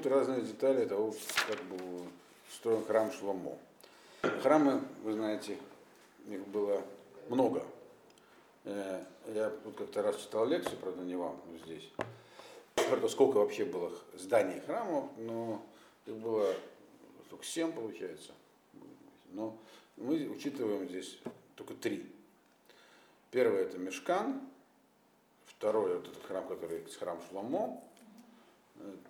тут разные детали того, как был строен храм Шломо. Храмы, вы знаете, их было много. Э, Я тут как-то раз читал лекцию, правда, не вам, здесь, про то, сколько вообще было зданий храмов, но их было только семь, получается. Но мы учитываем здесь только три. Первое это Мешкан, второй вот этот храм, который храм Шломо,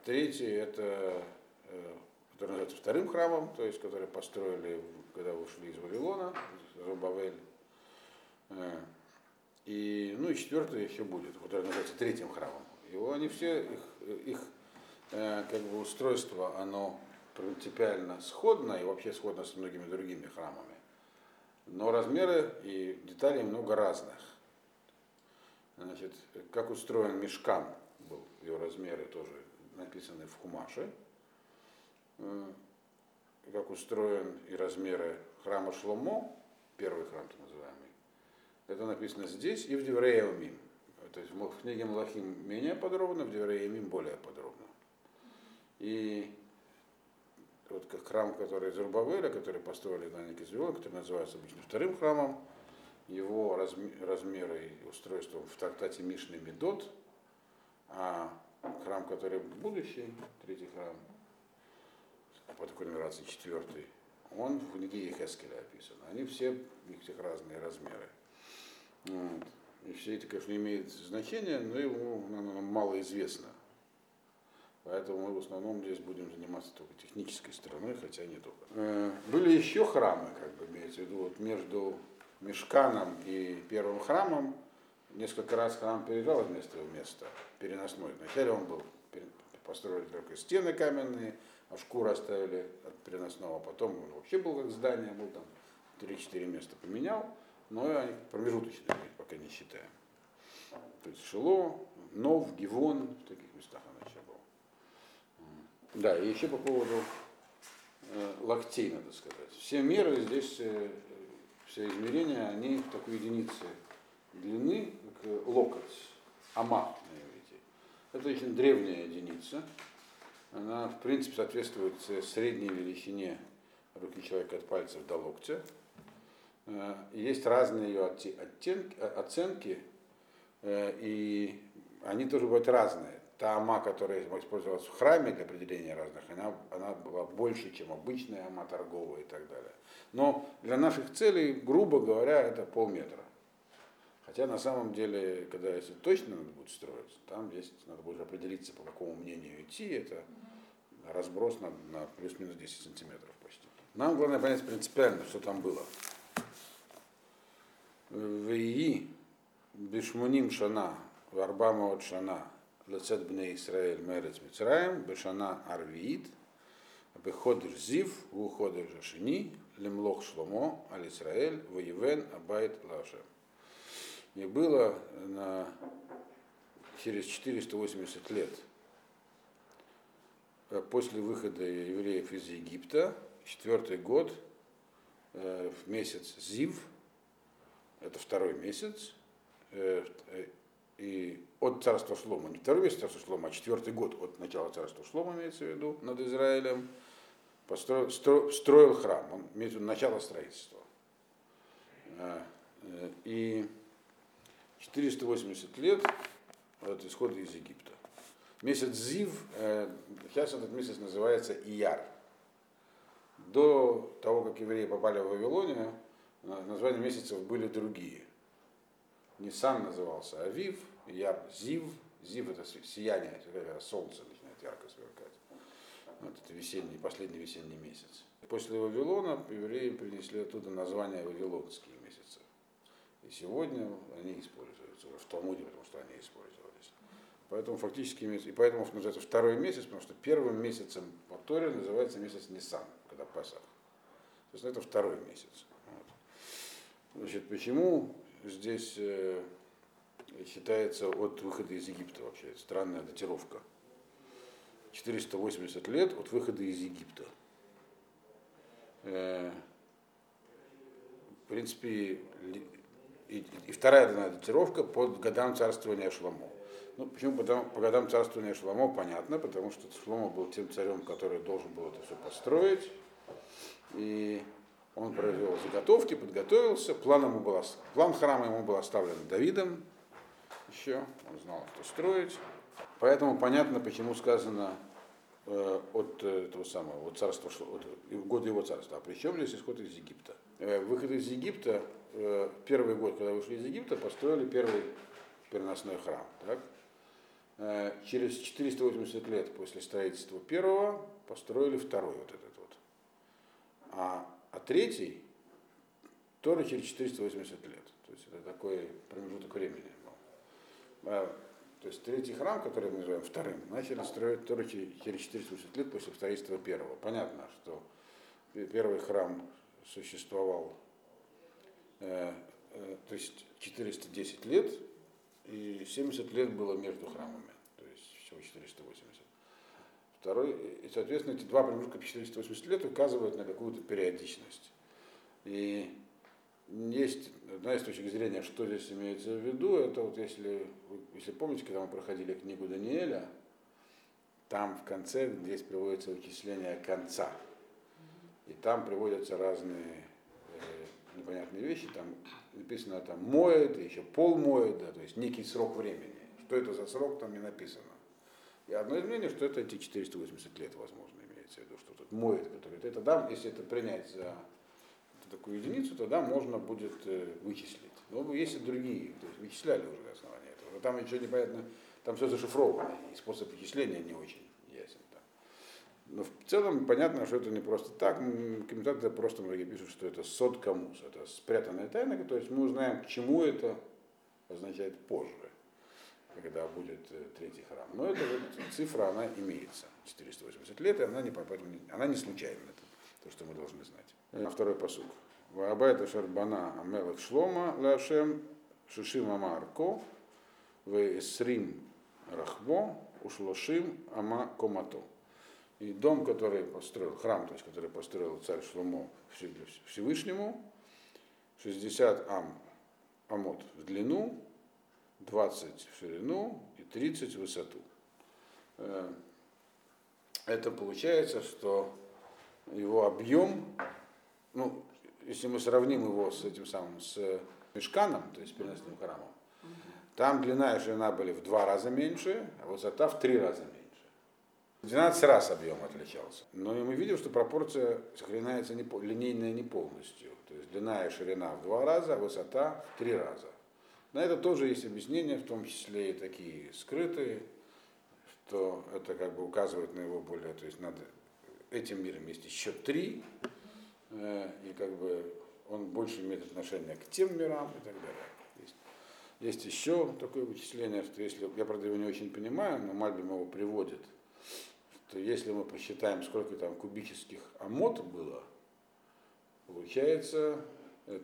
третий это, э, который называется вторым храмом, то есть который построили, когда вышли из Вавилона, Рубавель. Э, И, ну и четвертый еще будет, который называется третьим храмом. Его они все, их, их э, как бы устройство, оно принципиально сходно и вообще сходно с многими другими храмами. Но размеры и деталей много разных. Значит, как устроен мешкан был, его размеры тоже написаны в Хумаше. Как устроен и размеры храма Шломо, первый храм так называемый, это написано здесь и в Деврея То есть в книге Малахим менее подробно, в Деврея более подробно. И вот как храм, который из Рубавеля, который построили на Никизион, который называется обычно вторым храмом, его размеры и устройство в трактате Мишны Медот, а храм, который будущий, третий храм, по такой нумерации четвертый, он в книге Хескеля описан. Они все, у них всех разные размеры. Вот. И все это, конечно, имеет значение, но ему оно мало известно. Поэтому мы в основном здесь будем заниматься только технической стороной, хотя не только. Э, Были еще храмы, как бы имеется в виду, вот между Мешканом и первым храмом несколько раз храм переезжал из места в место, переносной. Вначале он был, построили только стены каменные, а шкуру оставили от переносного. Потом он вообще был как здание, был там 3-4 места поменял, но они промежуточные, пока не считаем. То есть Шило, Нов, Гивон, в таких местах он еще был. Да, и еще по поводу э, локтей, надо сказать. Все меры здесь, э, все измерения, они в такой единице длины, как локоть, ама на иврите. Это очень древняя единица. Она, в принципе, соответствует э, средней величине руки человека от пальцев до локтя. Э, Есть разные ее отте- оттенки, э, оценки, э, и они тоже бывают разные. Та ама, которая использовалась в храме для определения разных, она, она была больше, чем обычная ама торговая и так далее. Но для наших целей, грубо говоря, это полметра. Хотя на самом деле, когда если точно надо будет строить, там есть, надо будет определиться, по какому мнению идти, это разброс на, на плюс-минус 10 сантиметров почти. Нам главное понять принципиально, что там было. Вии бишмуним шана, варбама от шана, лецет бне Исраэль мерец Мицраем, бешана арвиит, беходыш зив, уходыш жашини, лемлох шломо, аль Исраэль, абайт лашем. И было на, через 480 лет э, после выхода евреев из Египта, четвертый год, э, в месяц Зив, это второй месяц, э, и от царства Шлома, не второй месяц царства Шлома, а четвертый год от начала царства Шлома, имеется в виду, над Израилем, построил, стро- строил храм, он имеется в виду начало строительства. И 480 лет от исхода из Египта. Месяц Зив, э, сейчас этот месяц называется Ияр. До того, как евреи попали в Вавилонию, на- названия месяцев были другие. Нисан назывался Авив, Ияр Зив. Зив это си- сияние, когда солнце начинает ярко сверкать. Вот это весенний, последний весенний месяц. После Вавилона евреи принесли оттуда название Вавилонские месяцы. И сегодня они используются уже в Талмуде, потому что они использовались. Поэтому фактически месяц, и поэтому называется второй месяц, потому что первым месяцем по Торе называется месяц Нисан, когда Пасах. То есть это второй месяц. Вот. Значит, почему здесь э, считается от выхода из Египта вообще? Странная датировка. 480 лет от выхода из Египта. Э, в принципе, и, и вторая дана датировка под годам царствования Шломо. Ну, почему потому, по годам царствования Шломо, понятно, потому что Шломо был тем царем, который должен был это все построить. И он провел заготовки, подготовился. План, ему был, план храма ему был оставлен Давидом еще. Он знал, что строить. Поэтому понятно, почему сказано э, от этого самого, от царства, от года его царства. А причем здесь исход из Египта. Э, выход из Египта, э, первый год, когда вышли из Египта, построили первый переносной храм. Так? Э, через 480 лет после строительства первого построили второй вот этот вот. А, а третий тоже через 480 лет. То есть это такой промежуток времени был. А, то есть третий храм, который мы называем вторым, начали строить только через 480 лет после строительства первого. Понятно, что первый храм существовал э, э, то есть 410 лет, и 70 лет было между храмами, то есть всего 480. Второй, и, соответственно, эти два промежутка 480 лет указывают на какую-то периодичность. И есть одна из точек зрения, что здесь имеется в виду, это вот если, если помните, когда мы проходили книгу Даниэля, там в конце здесь приводится вычисление конца. И там приводятся разные э, непонятные вещи, там написано там моет, еще пол моет, да, то есть некий срок времени. Что это за срок, там не написано. И одно из мнений, что это эти 480 лет, возможно, имеется в виду, что тут моет, который это да, если это принять за такую единицу, тогда можно будет э, вычислить. Но есть и другие, то есть вычисляли уже на основании этого. Но там еще непонятно, там все зашифровано, и способ вычисления не очень. Но в целом понятно, что это не просто так. Комментаторы просто многие пишут, что это сот камус, это спрятанная тайна, то есть мы узнаем, к чему это означает позже, когда будет э, третий храм. Но эта вот цифра, она имеется, 480 лет, и она не, она не случайна, это то, что мы должны знать. Э, второй посуд. Ваабайта Шарбана Амелах Шлома Лашем Шишим в Эсрим Рахво Ушлошим Ама Комато. И дом, который построил, храм, то есть, который построил царь Шломо Всевышнему, 60 ам, амот в длину, 20 в ширину и 30 в высоту. Э, это получается, что его объем ну, если мы сравним его с этим самым, с мешканом, то есть переносным храмом, там длина и ширина были в два раза меньше, а высота в три раза меньше. В 12 раз объем отличался. Но мы видим, что пропорция сохраняется не, линейная не полностью. То есть длина и ширина в два раза, а высота в три раза. На это тоже есть объяснения, в том числе и такие скрытые, что это как бы указывает на его более, то есть над этим миром есть еще три, Э, и как бы он больше имеет отношение к тем мирам и так далее. Есть, есть еще такое вычисление, что если, я правда его не очень понимаю, но Мальбим его приводит, что если мы посчитаем, сколько там кубических амот было, получается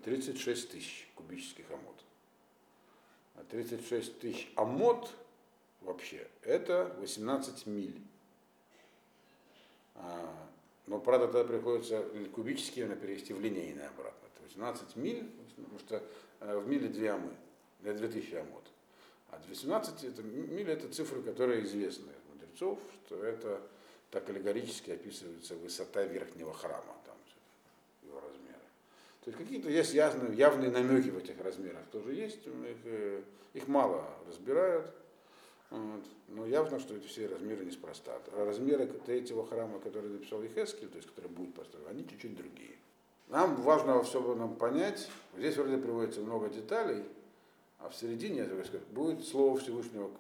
36 э, тысяч кубических амот. А 36 тысяч амот вообще это 18 миль. А но, правда, тогда приходится кубически именно перевести в линейное обратно. То есть 12 миль, потому что э, в миле 2 амы, 2000 амот. А 18 это, миль это цифры, которые известны мудрецов, что это так аллегорически описывается высота верхнего храма, там, его размеры. То есть какие-то есть явные, явные намеки в этих размерах тоже есть, их, э, их мало разбирают. Вот. Но явно, что эти все размеры неспроста. А размеры третьего храма, который написал Ихескель, то есть который будет построен, они чуть-чуть другие. Нам важно во всем нам понять, здесь вроде приводится много деталей, а в середине будет слово Всевышнего,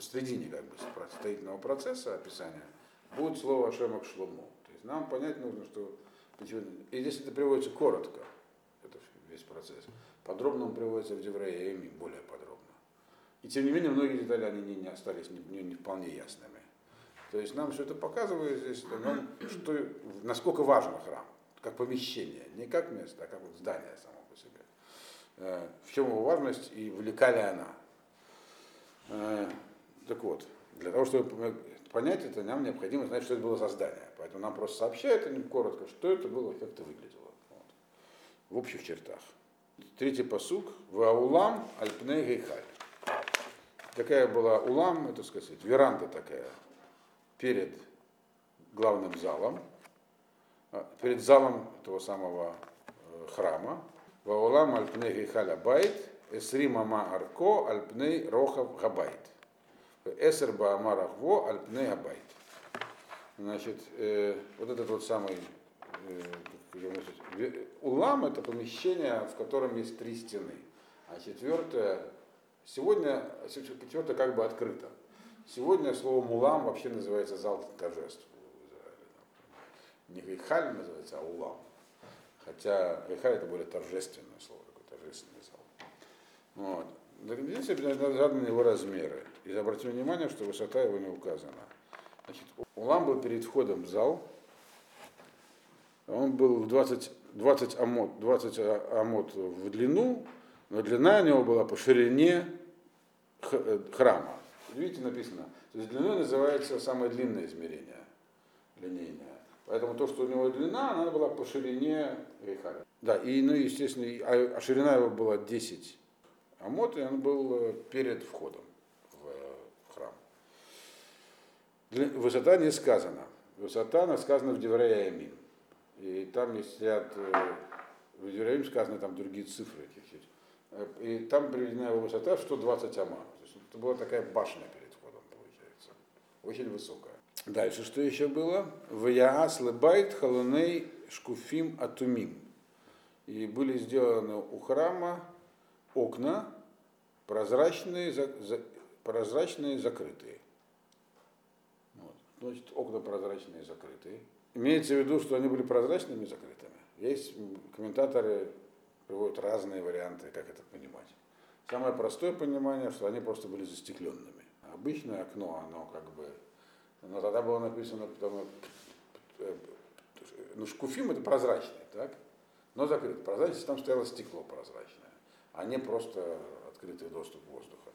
посредине как бы строительного процесса описания, будет слово Ашема к Шлому. То есть нам понять нужно, что и здесь это приводится коротко, это весь процесс. Подробно он приводится в Деврея более подробно. И тем не менее, многие детали они не, не остались не, не, не вполне ясными. То есть нам все это показывает здесь, нам, что, насколько важен храм, как помещение, не как место, а как вот здание само по себе. Э, в чем его важность и велика ли она. Так вот, для того, чтобы понять это, нам необходимо знать, что это было за здание. Поэтому нам просто сообщают они коротко, что это было, как это выглядело. Вот. В общих чертах. Третий посук. Ваулам альпней гейхаль. Такая была улам, это сказать, веранда такая перед главным залом, а, перед залом того самого э, храма. והאולם על פני היכל הבית, עשרים אמה ארכו על פני רחב הבית. עשר באמה רחבו על פני הבית. Значит, э, вот этот вот самый э, אולם это помещение, в котором есть три стены. А четвертое, сегодня, четвертое как бы открыто. Сегодня слово אולם вообще называется зал торжеств. Не гейхаль называется, а улам. Хотя гейхаль это более торжественное слово, такой торжественный зал. Вот. Здесь заданы его размеры. И обратим внимание, что высота его не указана. Значит, улам был перед входом в зал. Он был в 20, 20, амот, 20 амот в длину, но длина у него была по ширине э, храма. Видите, написано. То есть длиной называется самое длинное измерение, линейное. Поэтому то, что у него длина, она была по ширине Рейхаля. Да, и, ну, естественно, а, а ширина его была 10 амот, и он был э, перед входом в э, храм. Высота не сказана. Высота она сказана в Деврея И там есть ряд, э, в Деврея сказаны там другие цифры чуть-чуть. И там приведена его высота 120 ама. То есть это была такая башня перед входом, получается. Очень высокая. Дальше что еще было? В Яас Лебайт Халуней Шкуфим Атумим. И были сделаны у храма окна прозрачные, прозрачные закрытые. Вот. Значит, окна прозрачные закрытые. Имеется в виду, что они были прозрачными и закрытыми. Есть комментаторы приводят разные варианты, как это понимать. Самое простое понимание, что они просто были застекленными. Обычное окно, оно как бы но тогда было написано, потому, ну, шкуфим это прозрачный, так? Но закрыт. Прозрачность, там стояло стекло прозрачное, а не просто открытый доступ воздуха.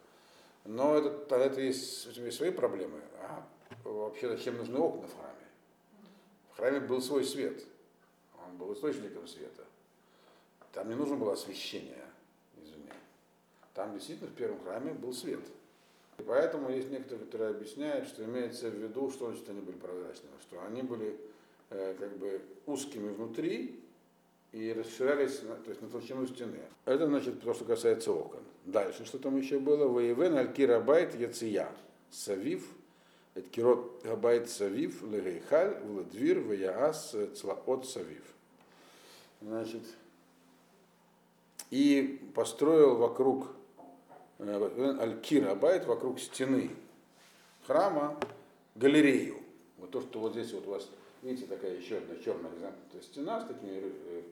Но это, это есть, с этим есть свои проблемы. А вообще зачем нужны окна в храме? В храме был свой свет. Он был источником света. Там не нужно было освещение, извини. Там действительно в первом храме был свет. И поэтому есть некоторые, которые объясняют, что имеется в виду, что значит они были прозрачными, что они были э, как бы узкими внутри и расширялись то есть на толщину стены. Это значит то, что касается окон. Дальше, что там еще было? Воевен алькира байт яция. Савив, это кирот габайт савив, легейхаль, владвир, ваяас, цлаот савив. Значит, и построил вокруг Э, Аль-Кира вокруг стены храма галерею. Вот то, что вот здесь вот у вас, видите, такая еще одна черная замкнутая стена с такими э,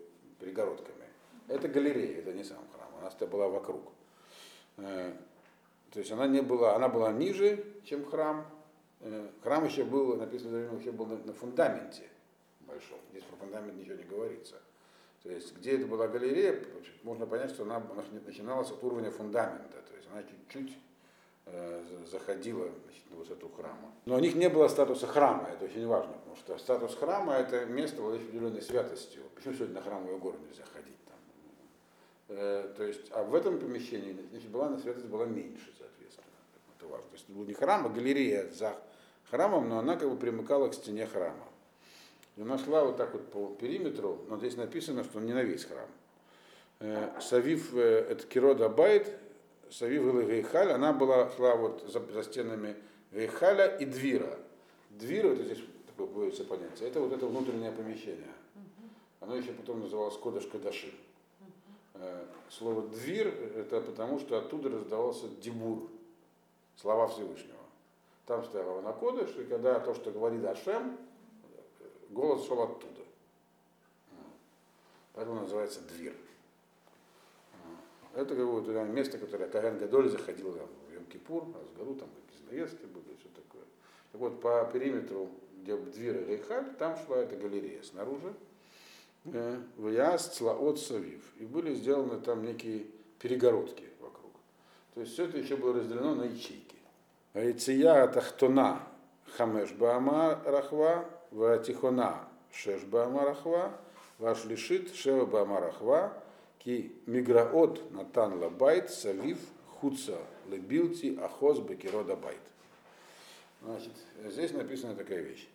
перегородками. Это галерея, это не сам храм, она была вокруг. Э, то есть она не была, она была ниже, чем храм. Храм еще был, написано, еще был на фундаменте большом. Здесь про фундамент ничего не говорится. То есть, где это была галерея, можно понять, что она начиналась от уровня фундамента она чуть-чуть э, заходила значит, на высоту храма. Но у них не было статуса храма, это очень важно, потому что статус храма это место, владеющее определенной святостью. Почему сегодня на храмовую гору нельзя ходить там? Э, то есть, а в этом помещении значит, была на святость была меньше, соответственно. Это важно. То есть был не храм, а галерея за храмом, но она как бы примыкала к стене храма. И она шла вот так вот по периметру, но здесь написано, что не на весь храм. Э, Савив э, это Кирода Байт, Савивила Гейхаль, она была, шла вот за, за стенами Гейхаля и Двира. Двир, это здесь такое появится понятие, это вот это внутреннее помещение. Оно еще потом называлось Кодыш Кадаши. Э, слово двир это потому, что оттуда раздавался дебур, слова Всевышнего. Там стояла на Кодыш, и когда то, что говорит Ашем, голос шел оттуда. Поэтому называется двир. Это как бы место, которое Каган Гадоль заходил в Йом-Кипур, раз в году, там какие-то наездки были, все такое. Так вот, по периметру, где דביר היכל, там шла эта галерея снаружи. Э, в Яс, Цлаот, Савив. И были сделаны там некие перегородки вокруг. То есть все это еще было разделено на ячейки. היציע התחתנה חמש באמה רחבה, והתיכנה שש באמה רחבה, והשלישית שבע באמה רחבה, כי מגרעות נתן לבית סביב חוצה לבלתי אחז בקירות הבית. Значит, здесь написана такая вещь,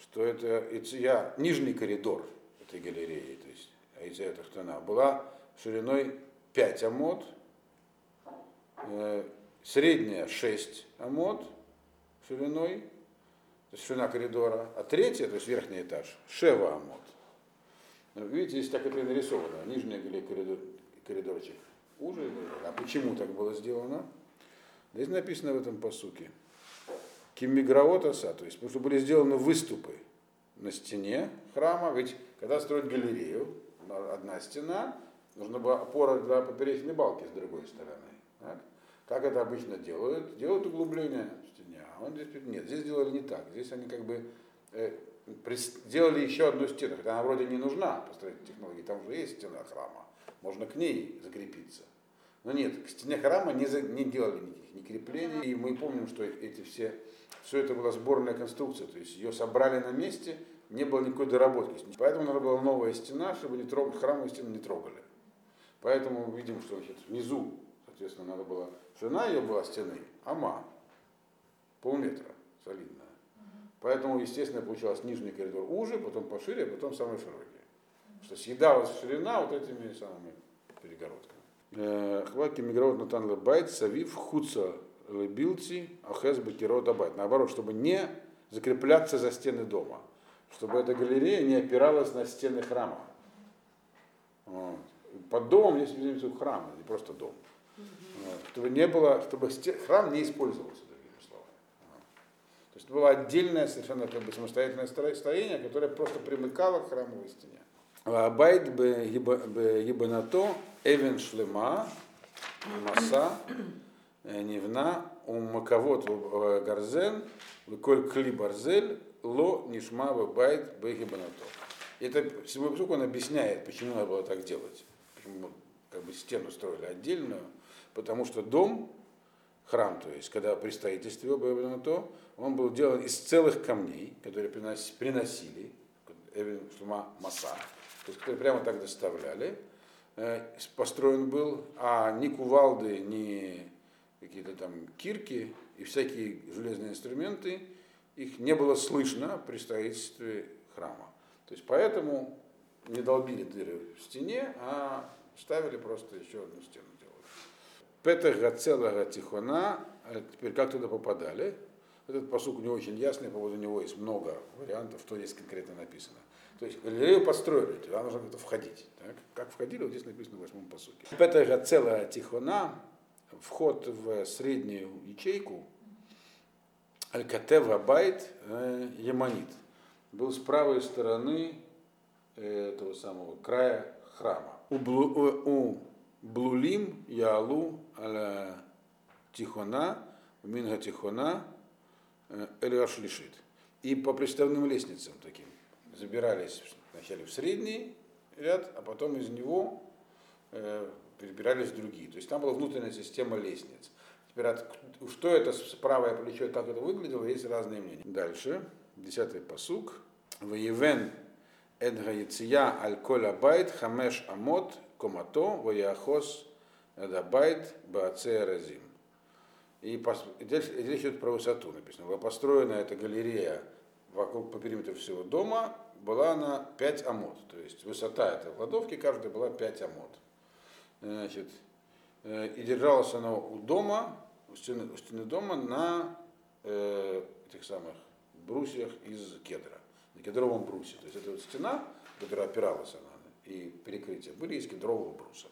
что это я нижний коридор этой галереи, то есть Айзея Тахтана, была шириной 5 амод, средняя 6 амод шириной, то есть ширина коридора, а третья, то есть верхний этаж, Шева амод. Ну, видите, здесь так это и нарисовано. Нижний коридор, коридорчик уже. А почему так было сделано? Здесь написано в этом посуке. Киммиграотаса, то есть потому что были сделаны выступы на стене храма. Ведь когда строят галерею, одна стена, нужна была опора для поперечной балки с другой стороны. Так? Как это обычно делают? Делают углубление в стене. А он здесь нет, здесь сделали не так. Здесь они как бы э, сделали еще одну стену, хотя она вроде не нужна по строительной технологии, там уже есть стена храма, можно к ней закрепиться. Но нет, к стене храма не, за, не делали никаких ни креплений, и мы помним, что эти все, все это была сборная конструкция, то есть ее собрали на месте, не было никакой доработки. Поэтому надо была новая стена, чтобы не трогать, храмовую стену не трогали. Поэтому мы видим, что значит, внизу, соответственно, надо было, ширина ее была стены, ама, полметра солидная. Поэтому, естественно, получалось нижний коридор уже, потом пошире, а потом самый широкий. Что съедалась ширина вот этими самыми перегородками. Э, רחבה כי מגרעות נתן לבית סביב חוצה לבלתי אחז בקירות הבית. Наоборот, чтобы не закрепляться за стены дома. Чтобы эта галерея не опиралась на стены храма. Вот. Под домом здесь имеется храм, не просто дом. Чтобы не было, чтобы храм не использовался есть было отдельное совершенно как бы самостоятельное строение, которое просто примыкало к храмовой стене. Байт ебанато эвен шлема маса э, невна умаковод гарзен коль кли барзель ло нишма байт бегибанато. Это посук он объясняет, почему надо было так делать. Почему как бы стену строили отдельную. Потому что дом храм, то есть, когда при строительстве то, он был делан из целых камней, которые приносили, маса, то есть, которые прямо так доставляли. Э, построен был, а ни кувалды, ни какие-то там кирки и всякие железные инструменты, их не было слышно при строительстве храма. То есть поэтому не долбили дыры в стене, а ставили просто еще одну стену. Петега целого тихона, а теперь как туда попадали? Этот посук не очень ясный, по поводу него есть много вариантов, что здесь конкретно написано. То есть галерею построили, туда нужно как-то входить. Так? Как входили, вот здесь написано в восьмом посуке. Петега целого тихона, вход в среднюю ячейку, Аль-Катева Байт э, Яманит, был с правой стороны э, этого самого края храма. У, у Блулим Яалу аля Тихона, Минга Тихона, э, Элиаш лишит. И по приставным лестницам таким забирались вначале в средний ряд, а потом из него э, перебирались другие. То есть там была внутренняя система лестниц. Теперь от, что это правое плечо, как это выглядело, есть разные мнения. Дальше, десятый посук. Воевен Эдга Яция Аль Коля Байт Хамеш Амот комато, ваяхос, дабайт, бааце разим. И здесь речь идет про высоту написано. Построена эта галерея вокруг по периметру всего дома была на 5 амод. То есть высота этой кладовки каждая была 5 амод. Значит, э, и держалась она у дома, у стены, у стены дома на э, этих самых брусьях из кедра, на кедровом брусе. То есть это вот стена, которая опиралась она и перекрытия были из кедрового бруса.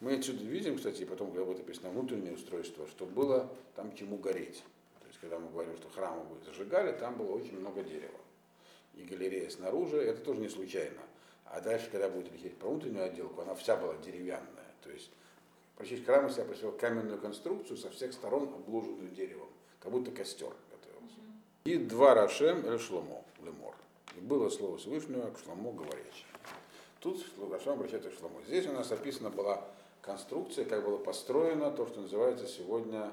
Мы отсюда видим, кстати, и потом, когда будет написано внутреннее устройство, что было там чему гореть. То есть, когда мы говорим, что храмы зажигали, там было очень много дерева. И галерея снаружи, это тоже не случайно. А дальше, когда будет лететь про внутреннюю отделку, она вся была деревянная. То есть, практически храм себя представлял каменную конструкцию со всех сторон, обложенную деревом, как будто костер готовился. И два Рашем или Шломо, Лемор. И было слово Всевышнего к Шломо говорящее. Тут Лукашем обращается к Шлому. Здесь у нас описана была конструкция, как было построено то, что называется сегодня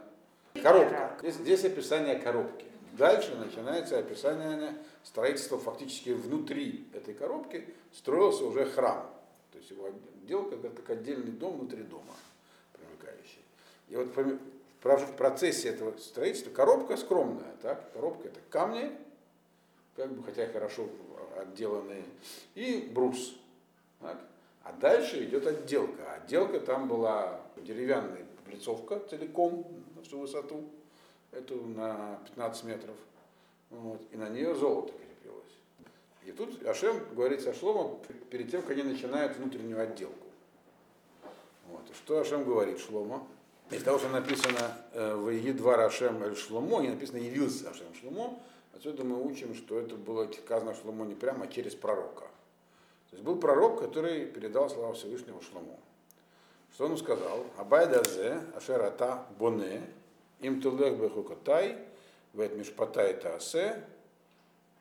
коробка. Здесь, здесь описание коробки. Дальше начинается описание строительства фактически внутри этой коробки строился уже храм. То есть его отделка как отдельный дом внутри дома, примыкающий. И вот в процессе этого строительства коробка скромная, так? коробка это камни, как бы, хотя хорошо отделанные, и брус. Так? А дальше идет отделка. Отделка там была деревянная облицовка целиком на всю высоту, эту на 15 метров. Вот, и на нее золото крепилось. И тут Ашем говорит со Шлома перед тем, как они начинают внутреннюю отделку. Вот. И что Ашем говорит Шлома? Из того, что написано э, в Едвар Ашем Эль Шломо, не написано явился Ашем Шломо, отсюда мы учим, что это было сказано Шломо не прямо, а через пророка. То есть был пророк, который передал слова Всевышнего Шлому. Что он сказал? Абайдазе, Ашерата Боне, им тулех бехукатай, вет мишпатай таасе,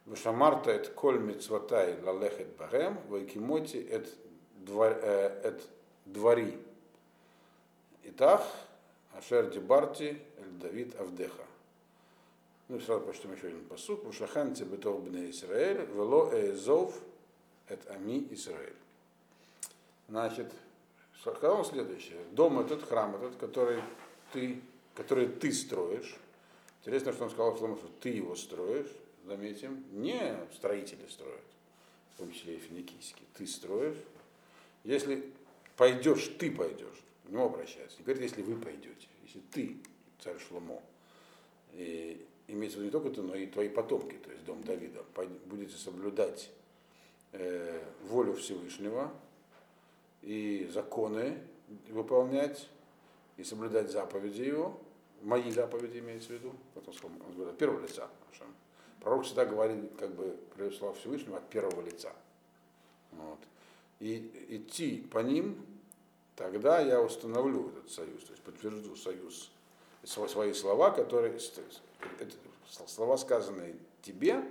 вешамарта эт коль мицватай лалехет багем, вайкимоти эт двари. Итах, Ашер Дибарти, Эль Давид Авдеха. Ну сразу прочтем еще один посуд. Вушахан Цебетов Бне Исраэль, Вело Эзов, это Ами Исраэль. Значит, сказал следующее. Дом этот, храм этот, который ты, который ты строишь. Интересно, что он сказал, что ты его строишь. Заметим, не строители строят, в том числе и финикийские. Ты строишь. Если пойдешь, ты пойдешь, к нему обращаться. Теперь, если вы пойдете, если ты, царь Шломо, и имеется в виду не только ты, но и твои потомки, то есть дом Давида, будете соблюдать э, волю Всевышнего и законы выполнять и соблюдать заповеди его, мои заповеди имеется в виду, потом он говорит, первого лица. Пророк всегда говорит, как бы, слова Всевышнего от первого лица. Вот. И идти по ним, тогда я установлю этот союз, то есть подтвержду союз, свои слова, которые, слова, сказанные тебе,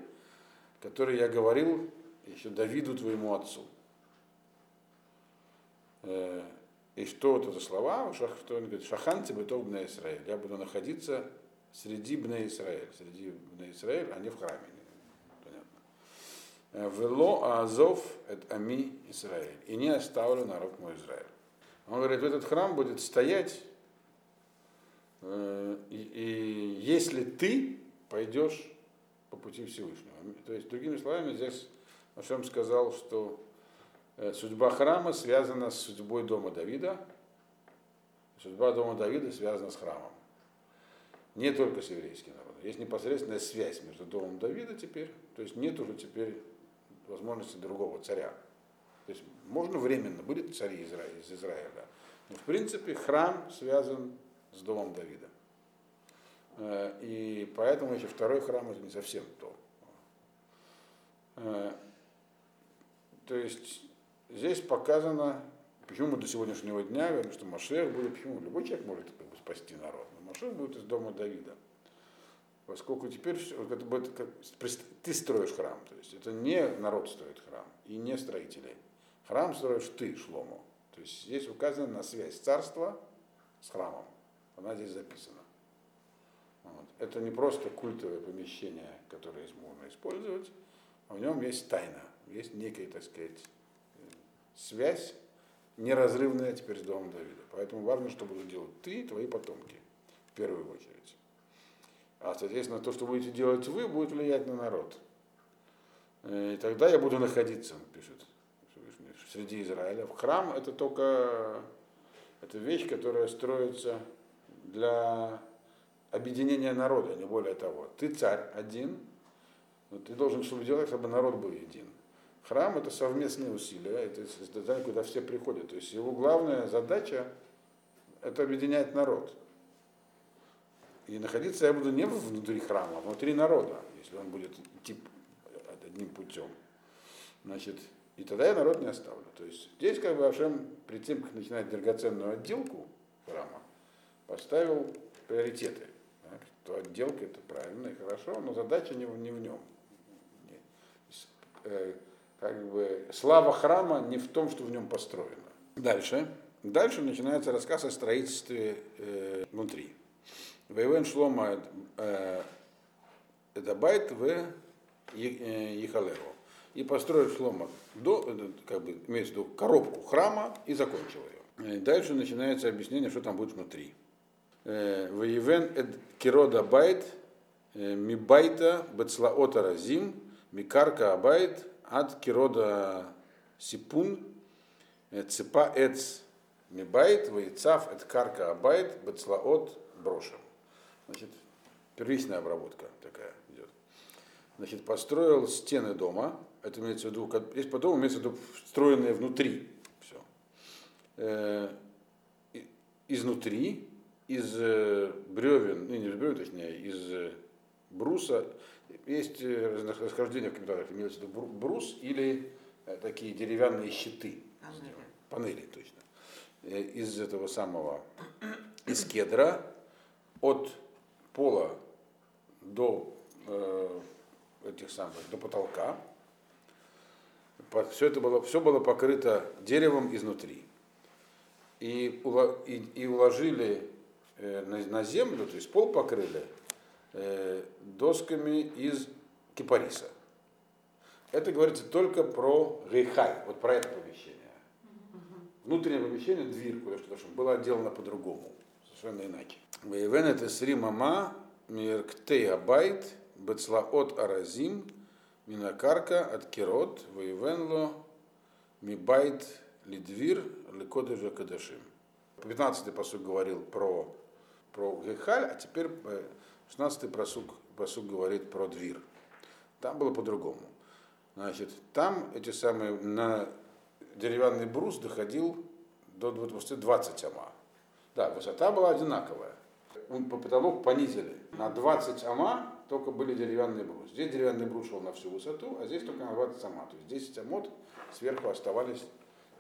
которые я говорил еще Давиду, твоему отцу. Э, и что вот это слова? Что он говорит? Шахан тебе то бне Израиль. Я буду находиться среди бне Израиль. Среди бне Израиль, а не в храме. Понятно. Э, Вело Азов это Ами Израиль. И не оставлю народ мой Израиль. Он говорит, этот храм будет стоять, и, и если ты пойдешь по пути Всевышнего. То есть, другими словами, здесь Ашем сказал, что э, судьба храма связана с судьбой дома Давида, судьба дома Давида связана с храмом. Не только с еврейским народом. Есть непосредственная связь между домом Давида теперь, то есть нет уже теперь возможности другого царя. То есть можно временно, будет Израиля, из Израиля. Но в принципе храм связан с домом Давида. Э, и поэтому еще второй храм это не совсем то. Э, то есть здесь показано, почему мы до сегодняшнего дня говорим, что Машех будет, почему любой человек может как бы, спасти народ, но Машех будет из дома Давида. Поскольку теперь вот это будет как, ты строишь храм, то есть это не народ строит храм и не строители. Храм строишь ты, Шлому. То есть здесь указано на связь царства с храмом. Она здесь записана. Вот. Это не просто культовое помещение, которое можно использовать, а в нем есть тайна есть некая, так сказать, связь неразрывная теперь с домом Давида. Поэтому важно, что будут делать ты и твои потомки, в первую очередь. А, соответственно, то, что будете делать вы, будет влиять на народ. И тогда я буду находиться, пишет, среди Израиля. Храм это только это вещь, которая строится для объединения народа, не более того. Ты царь один, но ты должен что делать, чтобы народ был един. Храм это совместные усилия, это здание, куда все приходят. То есть его главная задача это объединять народ. И находиться я буду не внутри храма, а внутри народа, если он будет идти одним путем. Значит, и тогда я народ не оставлю. То есть здесь как бы Ашем, перед тем, как начинать драгоценную отделку поставил приоритеты. Так, то отделка это правильно и хорошо, но задача не в, не в нем. Не. Э, как бы слава храма не в том, что в нем построено. Дальше. Дальше начинается рассказ о строительстве э, внутри. Вейвен шлома э, эдабайт в Ехалеру. и построил Шлома до, э, как бы, имеется в виду коробку храма и закончил ее. И дальше начинается объяснение, что там будет внутри. Э, ויבן את קירות הבית э, מביתה בצלעות ארזים מקרקע הבית עד קירות הספן צפה עץ מבית ויצף את קרקע הבית בצלעות ברושים. Значит, первичная обработка такая идет. Значит, построил стены дома, это имеется в виду, здесь по дому имеется в виду встроенные внутри. Все. Э, изнутри, из э, бревен, ну не из бревен, точнее, из э, бруса, есть расхождение в комментариях, имеется в виду брус или такие деревянные щиты. Панели, панели точно. Из этого самого, из кедра, от пола до э, этих самых, до потолка. Все это было, все было покрыто деревом изнутри. И, и, и уложили э, на, на землю, то есть пол покрыли э, досками из кипариса. Это говорится только про гейхай, вот про это помещение. Внутреннее помещение, дверь, куда что было отделано по-другому, совершенно иначе. Воевен это сри мама мирктей абайт бецлаот аразим минакарка от кирот воевенло мибайт лидвир лекодежа кадашим. 15-й посуд говорил про, про Гехаль, а теперь 16-й посуд, посуд говорит про двир. Там было по-другому. Значит, там эти самые на деревянный брус доходил до 20 ама. Да, высота была одинаковая по потолок понизили. На 20 אמה только были деревянные брус. Здесь деревянный брус шел на всю высоту, а здесь только на 20 אמה. То есть 10 אמות сверху оставались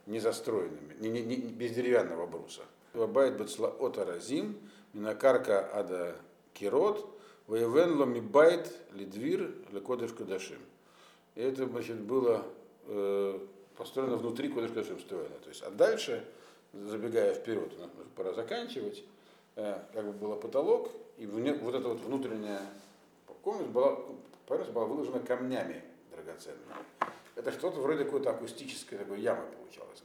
незастроенными, не, не, не, без деревянного бруса. הבית בצלעות ארזים, מן הקרקע עד הקירות, ויבן לו מבית לדביר לקדש הקדשים. И это, значит, было э, построено внутри קודש קדשים строено. То есть, а дальше, забегая вперед, пора заканчивать, Э, как бы был потолок, и вот эта вот внутренняя комната была, поверхность была выложена камнями драгоценными. Это что-то вроде какой-то акустической такой ямы получалось.